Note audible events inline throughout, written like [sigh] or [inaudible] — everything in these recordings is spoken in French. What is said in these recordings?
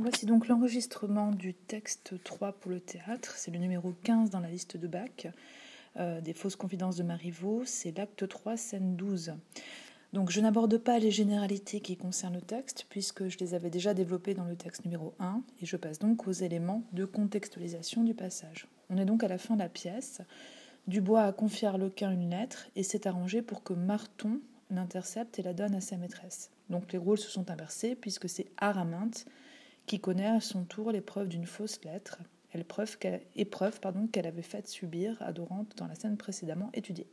Voici donc l'enregistrement du texte 3 pour le théâtre. C'est le numéro 15 dans la liste de bac euh, des fausses confidences de Marivaux. C'est l'acte 3, scène 12. Donc je n'aborde pas les généralités qui concernent le texte, puisque je les avais déjà développées dans le texte numéro 1, et je passe donc aux éléments de contextualisation du passage. On est donc à la fin de la pièce. Dubois a confié à Arlequin une lettre et s'est arrangé pour que Marton l'intercepte et la donne à sa maîtresse. Donc les rôles se sont inversés, puisque c'est Araminte qui connaît à son tour l'épreuve d'une fausse lettre, épreuve qu'elle avait faite subir à Dorante dans la scène précédemment étudiée.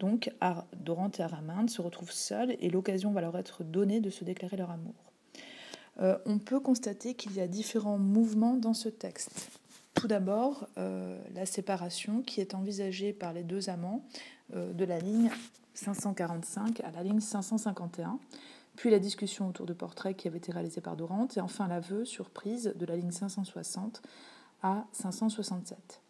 Donc Dorante et Araminte se retrouvent seuls et l'occasion va leur être donnée de se déclarer leur amour. Euh, on peut constater qu'il y a différents mouvements dans ce texte. Tout d'abord, euh, la séparation qui est envisagée par les deux amants euh, de la ligne 545 à la ligne 551 puis la discussion autour de portraits qui avait été réalisé par Dorante, et enfin l'aveu, surprise, de la ligne 560 à 567.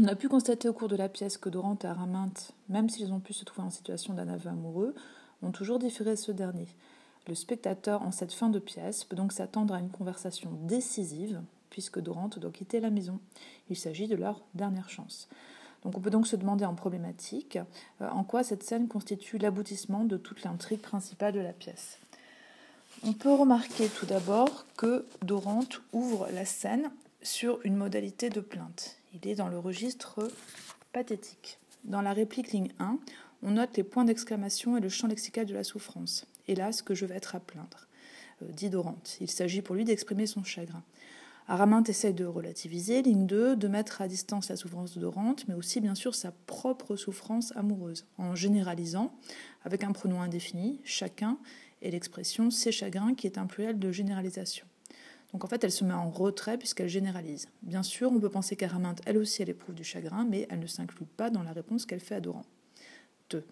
On a pu constater au cours de la pièce que Dorante et Araminte, même s'ils ont pu se trouver en situation d'un aveu amoureux, ont toujours différé ce dernier. Le spectateur, en cette fin de pièce, peut donc s'attendre à une conversation décisive, puisque Dorante doit quitter la maison. Il s'agit de leur dernière chance. Donc on peut donc se demander en problématique euh, en quoi cette scène constitue l'aboutissement de toute l'intrigue principale de la pièce. On peut remarquer tout d'abord que Dorante ouvre la scène sur une modalité de plainte. Il est dans le registre pathétique. Dans la réplique ligne 1, on note les points d'exclamation et le champ lexical de la souffrance. Hélas, que je vais être à plaindre, euh, dit Dorante. Il s'agit pour lui d'exprimer son chagrin. Araminte essaye de relativiser, ligne 2, de mettre à distance la souffrance de Dorante, mais aussi bien sûr sa propre souffrance amoureuse, en généralisant, avec un pronom indéfini, chacun, et l'expression ses chagrins, qui est un pluriel de généralisation. Donc en fait, elle se met en retrait puisqu'elle généralise. Bien sûr, on peut penser qu'Araminte, elle aussi, elle éprouve du chagrin, mais elle ne s'inclut pas dans la réponse qu'elle fait à Dorante. 2.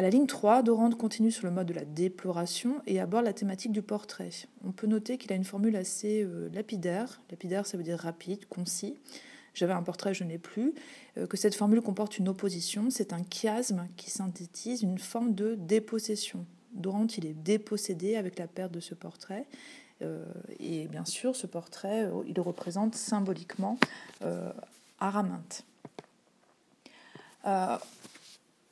À la ligne 3, Dorante continue sur le mode de la déploration et aborde la thématique du portrait. On peut noter qu'il a une formule assez euh, lapidaire. Lapidaire, ça veut dire rapide, concis. J'avais un portrait, je n'ai plus. Euh, que cette formule comporte une opposition. C'est un chiasme qui synthétise une forme de dépossession. Dorante, il est dépossédé avec la perte de ce portrait. Euh, et bien sûr, ce portrait, il représente symboliquement Araminte.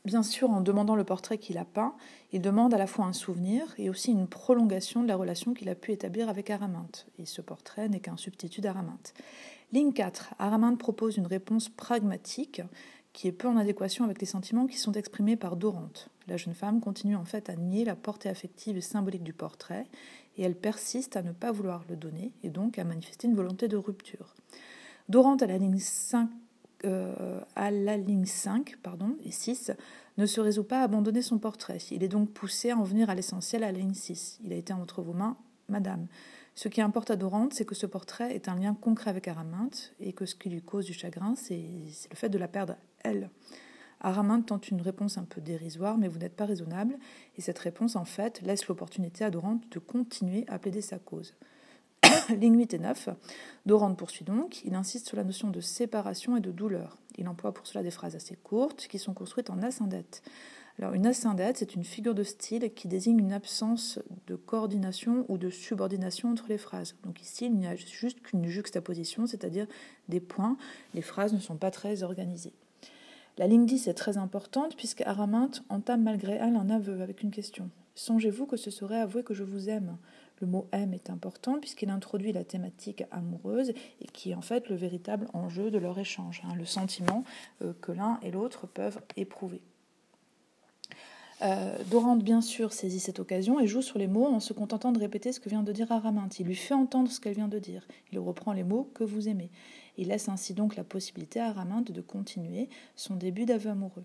Bien sûr, en demandant le portrait qu'il a peint, il demande à la fois un souvenir et aussi une prolongation de la relation qu'il a pu établir avec Araminte. Et ce portrait n'est qu'un substitut d'Araminte. Ligne 4. Araminte propose une réponse pragmatique qui est peu en adéquation avec les sentiments qui sont exprimés par Dorante. La jeune femme continue en fait à nier la portée affective et symbolique du portrait et elle persiste à ne pas vouloir le donner et donc à manifester une volonté de rupture. Dorante, à la ligne 5, euh, à la ligne 5 pardon, et 6 ne se résout pas à abandonner son portrait. Il est donc poussé à en venir à l'essentiel à la ligne 6. Il a été entre vos mains, madame. Ce qui importe à Dorante, c'est que ce portrait est un lien concret avec Araminte et que ce qui lui cause du chagrin, c'est le fait de la perdre, elle. Araminte tente une réponse un peu dérisoire, mais vous n'êtes pas raisonnable, et cette réponse, en fait, laisse l'opportunité à Dorante de continuer à plaider sa cause. Ligne 8 et 9. Dorante poursuit donc. Il insiste sur la notion de séparation et de douleur. Il emploie pour cela des phrases assez courtes qui sont construites en ascendette. Alors, une ascendette, c'est une figure de style qui désigne une absence de coordination ou de subordination entre les phrases. Donc ici, il n'y a juste qu'une juxtaposition, c'est-à-dire des points. Les phrases ne sont pas très organisées. La ligne 10 est très importante puisque Araminte entame malgré elle un aveu avec une question. Songez-vous que ce serait avouer que je vous aime? Le mot aime est important puisqu'il introduit la thématique amoureuse et qui est en fait le véritable enjeu de leur échange, hein, le sentiment euh, que l'un et l'autre peuvent éprouver. Euh, Dorante, bien sûr, saisit cette occasion et joue sur les mots en se contentant de répéter ce que vient de dire Araminte. Il lui fait entendre ce qu'elle vient de dire. Il reprend les mots que vous aimez. Il laisse ainsi donc la possibilité à Araminte de continuer son début d'aveu amoureux.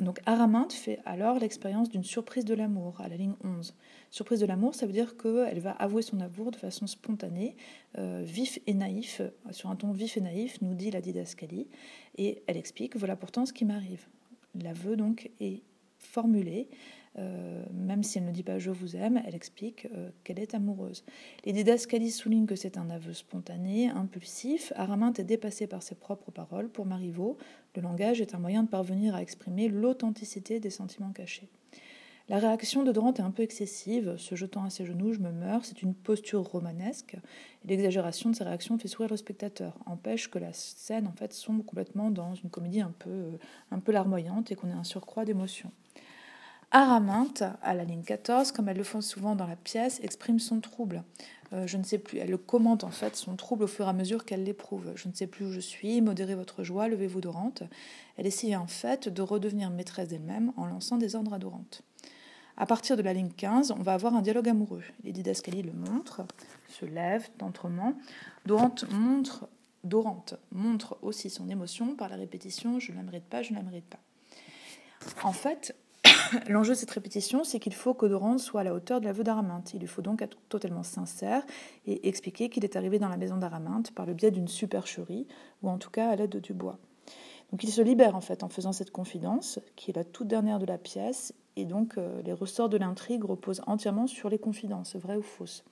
Donc Araminte fait alors l'expérience d'une surprise de l'amour à la ligne 11. Surprise de l'amour, ça veut dire qu'elle va avouer son amour de façon spontanée, euh, vif et naïf, sur un ton vif et naïf, nous dit la didascalie, et elle explique voilà pourtant ce qui m'arrive. L'aveu donc est formulé euh, même si elle ne dit pas je vous aime, elle explique euh, qu'elle est amoureuse. Les didascalies soulignent que c'est un aveu spontané, impulsif. Araminte est dépassé par ses propres paroles. Pour Marivaux, le langage est un moyen de parvenir à exprimer l'authenticité des sentiments cachés. La réaction de Dorante est un peu excessive. Se jetant à ses genoux, je me meurs. C'est une posture romanesque. L'exagération de sa réaction fait sourire le spectateur. Empêche que la scène en fait sombre complètement dans une comédie un peu, larmoyante et qu'on ait un surcroît d'émotion. Araminte, à la ligne 14, comme elles le font souvent dans la pièce, exprime son trouble. Euh, je ne sais plus, elle le commente en fait, son trouble au fur et à mesure qu'elle l'éprouve. Je ne sais plus où je suis, modérez votre joie, levez-vous Dorante. Elle essaye en fait de redevenir maîtresse d'elle-même en lançant des ordres à Dorante. À partir de la ligne 15, on va avoir un dialogue amoureux. Les didascalies le montrent, se lèvent tendrement. Dorante montre, Dorante montre aussi son émotion par la répétition Je ne la mérite pas, je ne la mérite pas. En fait, [coughs] l'enjeu de cette répétition, c'est qu'il faut que Dorante soit à la hauteur de l'aveu d'Araminte. Il lui faut donc être totalement sincère et expliquer qu'il est arrivé dans la maison d'Araminte par le biais d'une supercherie, ou en tout cas à l'aide du bois. Donc il se libère en fait en faisant cette confidence, qui est la toute dernière de la pièce, et donc euh, les ressorts de l'intrigue reposent entièrement sur les confidences, vraies ou fausses.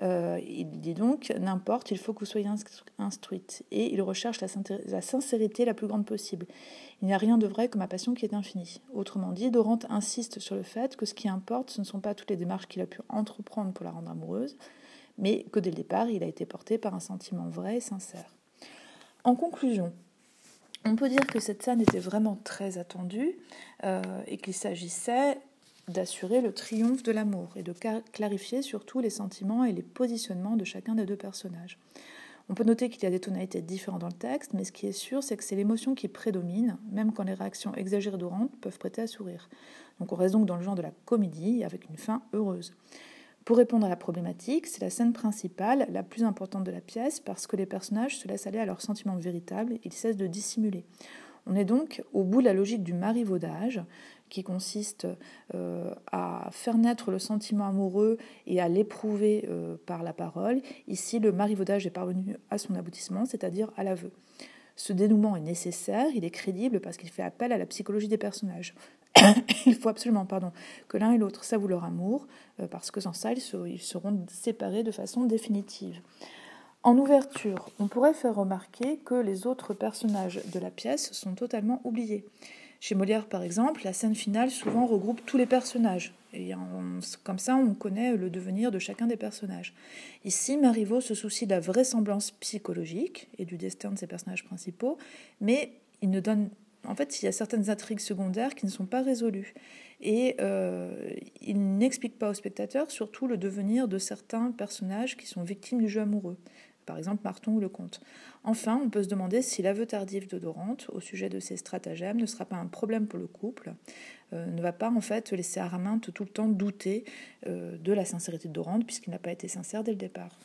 Euh, il dit donc, n'importe, il faut que vous soyez instruite. Et il recherche la, sincérité la plus grande possible. Il n'y a rien de vrai que ma passion qui est infinie. Autrement dit, Dorante insiste sur le fait que ce qui importe, ce ne sont pas toutes les démarches qu'il a pu entreprendre pour la rendre amoureuse, mais que dès le départ, il a été porté par un sentiment vrai et sincère. En conclusion, on peut dire que cette scène était vraiment très attendue euh, et qu'il s'agissait d'assurer le triomphe de l'amour et de clarifier surtout les sentiments et les positionnements de chacun des deux personnages. On peut noter qu'il y a des tonalités différentes dans le texte, mais ce qui est sûr, c'est que c'est l'émotion qui prédomine, même quand les réactions exagérées d'Orante peuvent prêter à sourire. Donc on reste donc dans le genre de la comédie, avec une fin heureuse. Pour répondre à la problématique, c'est la scène principale, la plus importante de la pièce, parce que les personnages se laissent aller à leurs sentiments véritables, ils cessent de dissimuler. On est donc au bout de la logique du marivaudage, qui consiste euh, à faire naître le sentiment amoureux et à l'éprouver euh, par la parole. Ici, le marivaudage est parvenu à son aboutissement, c'est-à-dire à l'aveu. Ce dénouement est nécessaire, il est crédible parce qu'il fait appel à la psychologie des personnages. [coughs] il faut absolument pardon, que l'un et l'autre s'avouent leur amour, euh, parce que sans ça, ils seront séparés de façon définitive. En ouverture, on pourrait faire remarquer que les autres personnages de la pièce sont totalement oubliés. Chez Molière, par exemple, la scène finale souvent regroupe tous les personnages. Et comme ça, on connaît le devenir de chacun des personnages. Ici, Marivaux se soucie de la vraisemblance psychologique et du destin de ses personnages principaux, mais il ne donne en fait, il y a certaines intrigues secondaires qui ne sont pas résolues. Et euh, il n'explique pas au spectateur surtout le devenir de certains personnages qui sont victimes du jeu amoureux, par exemple Marton ou le comte. Enfin, on peut se demander si l'aveu tardif de Dorante au sujet de ses stratagèmes ne sera pas un problème pour le couple, euh, ne va pas en fait laisser Araminte tout le temps douter euh, de la sincérité de Dorante puisqu'il n'a pas été sincère dès le départ.